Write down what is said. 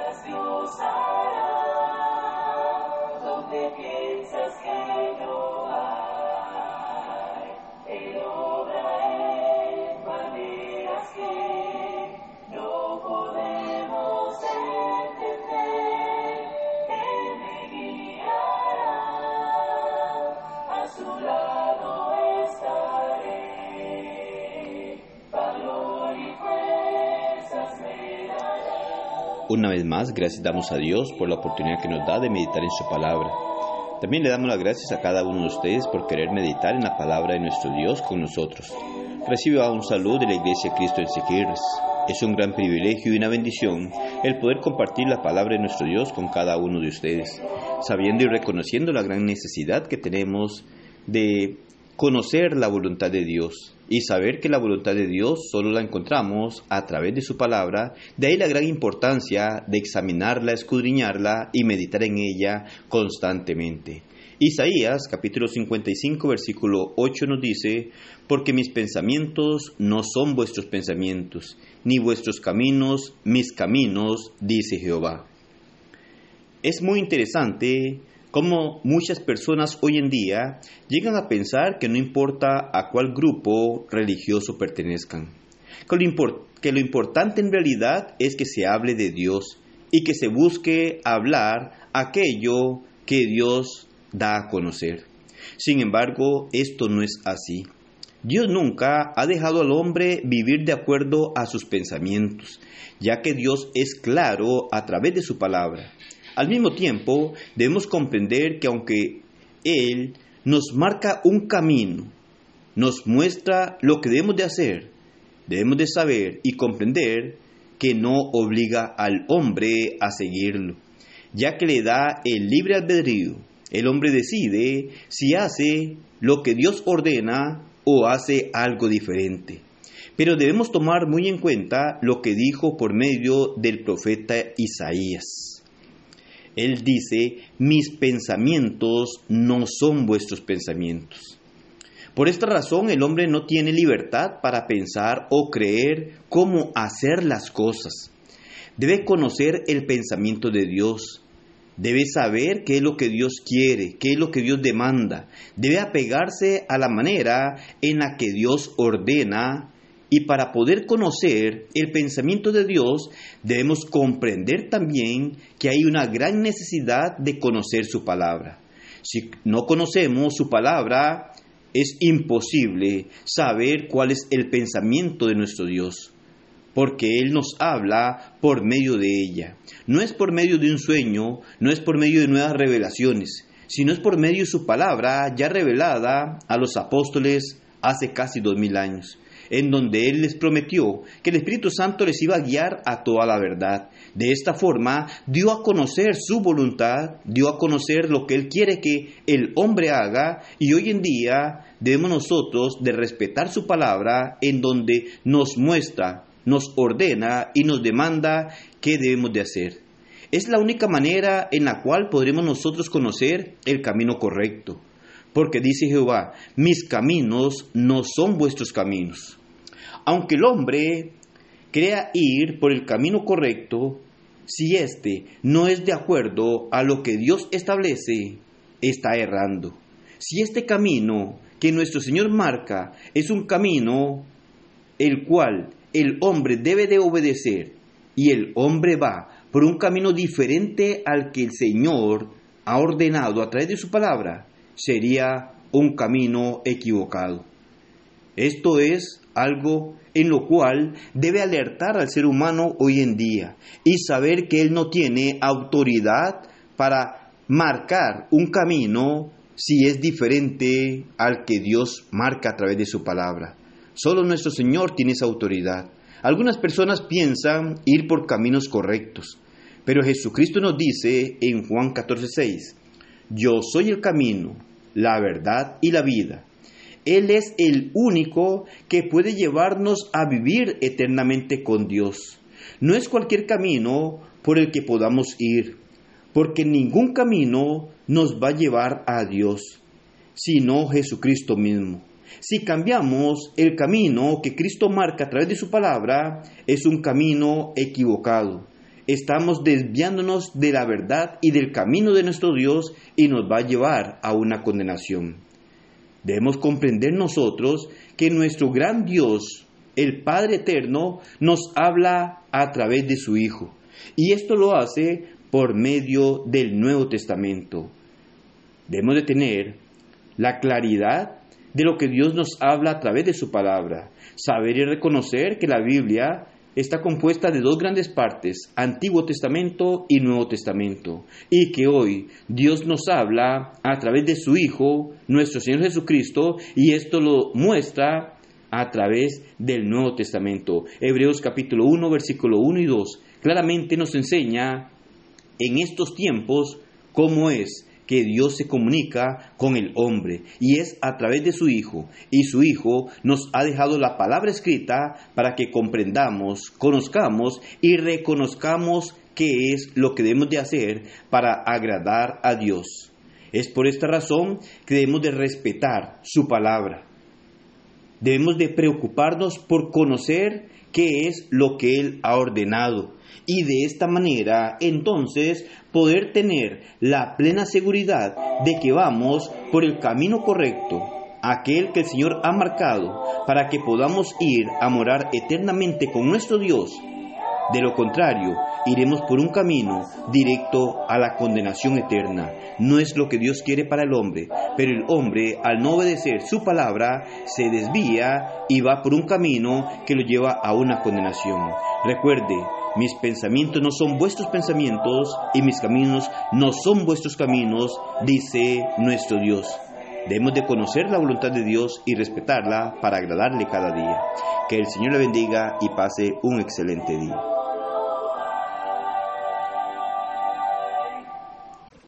piensas Dios Una vez más, gracias damos a Dios por la oportunidad que nos da de meditar en su palabra. También le damos las gracias a cada uno de ustedes por querer meditar en la palabra de nuestro Dios con nosotros. Reciba un saludo de la Iglesia Cristo en Siquirres. Es un gran privilegio y una bendición el poder compartir la palabra de nuestro Dios con cada uno de ustedes, sabiendo y reconociendo la gran necesidad que tenemos de conocer la voluntad de Dios y saber que la voluntad de Dios solo la encontramos a través de su palabra, de ahí la gran importancia de examinarla, escudriñarla y meditar en ella constantemente. Isaías capítulo 55 versículo 8 nos dice, porque mis pensamientos no son vuestros pensamientos, ni vuestros caminos mis caminos, dice Jehová. Es muy interesante cómo muchas personas hoy en día llegan a pensar que no importa a cuál grupo religioso pertenezcan, que lo, que lo importante en realidad es que se hable de Dios y que se busque hablar aquello que Dios da a conocer. Sin embargo, esto no es así. Dios nunca ha dejado al hombre vivir de acuerdo a sus pensamientos, ya que Dios es claro a través de su palabra. Al mismo tiempo, debemos comprender que aunque Él nos marca un camino, nos muestra lo que debemos de hacer, debemos de saber y comprender que no obliga al hombre a seguirlo, ya que le da el libre albedrío. El hombre decide si hace lo que Dios ordena o hace algo diferente. Pero debemos tomar muy en cuenta lo que dijo por medio del profeta Isaías. Él dice, mis pensamientos no son vuestros pensamientos. Por esta razón el hombre no tiene libertad para pensar o creer cómo hacer las cosas. Debe conocer el pensamiento de Dios. Debe saber qué es lo que Dios quiere, qué es lo que Dios demanda. Debe apegarse a la manera en la que Dios ordena y para poder conocer el pensamiento de Dios, debemos comprender también que hay una gran necesidad de conocer su palabra. Si no conocemos su palabra, es imposible saber cuál es el pensamiento de nuestro Dios, porque Él nos habla por medio de ella. No es por medio de un sueño, no es por medio de nuevas revelaciones, sino es por medio de su palabra ya revelada a los apóstoles hace casi dos mil años en donde Él les prometió que el Espíritu Santo les iba a guiar a toda la verdad. De esta forma, dio a conocer su voluntad, dio a conocer lo que Él quiere que el hombre haga y hoy en día debemos nosotros de respetar su palabra en donde nos muestra, nos ordena y nos demanda qué debemos de hacer. Es la única manera en la cual podremos nosotros conocer el camino correcto. Porque dice Jehová, mis caminos no son vuestros caminos. Aunque el hombre crea ir por el camino correcto, si éste no es de acuerdo a lo que Dios establece, está errando. Si este camino que nuestro Señor marca es un camino el cual el hombre debe de obedecer y el hombre va por un camino diferente al que el Señor ha ordenado a través de su palabra, sería un camino equivocado. Esto es algo en lo cual debe alertar al ser humano hoy en día y saber que él no tiene autoridad para marcar un camino si es diferente al que Dios marca a través de su palabra. Solo nuestro Señor tiene esa autoridad. Algunas personas piensan ir por caminos correctos, pero Jesucristo nos dice en Juan 14:6, yo soy el camino, la verdad y la vida. Él es el único que puede llevarnos a vivir eternamente con Dios. No es cualquier camino por el que podamos ir, porque ningún camino nos va a llevar a Dios, sino Jesucristo mismo. Si cambiamos el camino que Cristo marca a través de su palabra, es un camino equivocado. estamos desviándonos de la verdad y del camino de nuestro Dios y nos va a llevar a una condenación. Debemos comprender nosotros que nuestro gran Dios, el Padre Eterno, nos habla a través de su Hijo. Y esto lo hace por medio del Nuevo Testamento. Debemos de tener la claridad de lo que Dios nos habla a través de su palabra, saber y reconocer que la Biblia está compuesta de dos grandes partes, Antiguo Testamento y Nuevo Testamento, y que hoy Dios nos habla a través de su Hijo, nuestro Señor Jesucristo, y esto lo muestra a través del Nuevo Testamento. Hebreos capítulo 1, versículo 1 y 2, claramente nos enseña en estos tiempos cómo es que Dios se comunica con el hombre y es a través de su Hijo. Y su Hijo nos ha dejado la palabra escrita para que comprendamos, conozcamos y reconozcamos qué es lo que debemos de hacer para agradar a Dios. Es por esta razón que debemos de respetar su palabra. Debemos de preocuparnos por conocer qué es lo que Él ha ordenado y de esta manera entonces poder tener la plena seguridad de que vamos por el camino correcto, aquel que el Señor ha marcado para que podamos ir a morar eternamente con nuestro Dios. De lo contrario, iremos por un camino directo a la condenación eterna. No es lo que Dios quiere para el hombre, pero el hombre, al no obedecer su palabra, se desvía y va por un camino que lo lleva a una condenación. Recuerde, mis pensamientos no son vuestros pensamientos y mis caminos no son vuestros caminos, dice nuestro Dios. Debemos de conocer la voluntad de Dios y respetarla para agradarle cada día. Que el Señor le bendiga y pase un excelente día.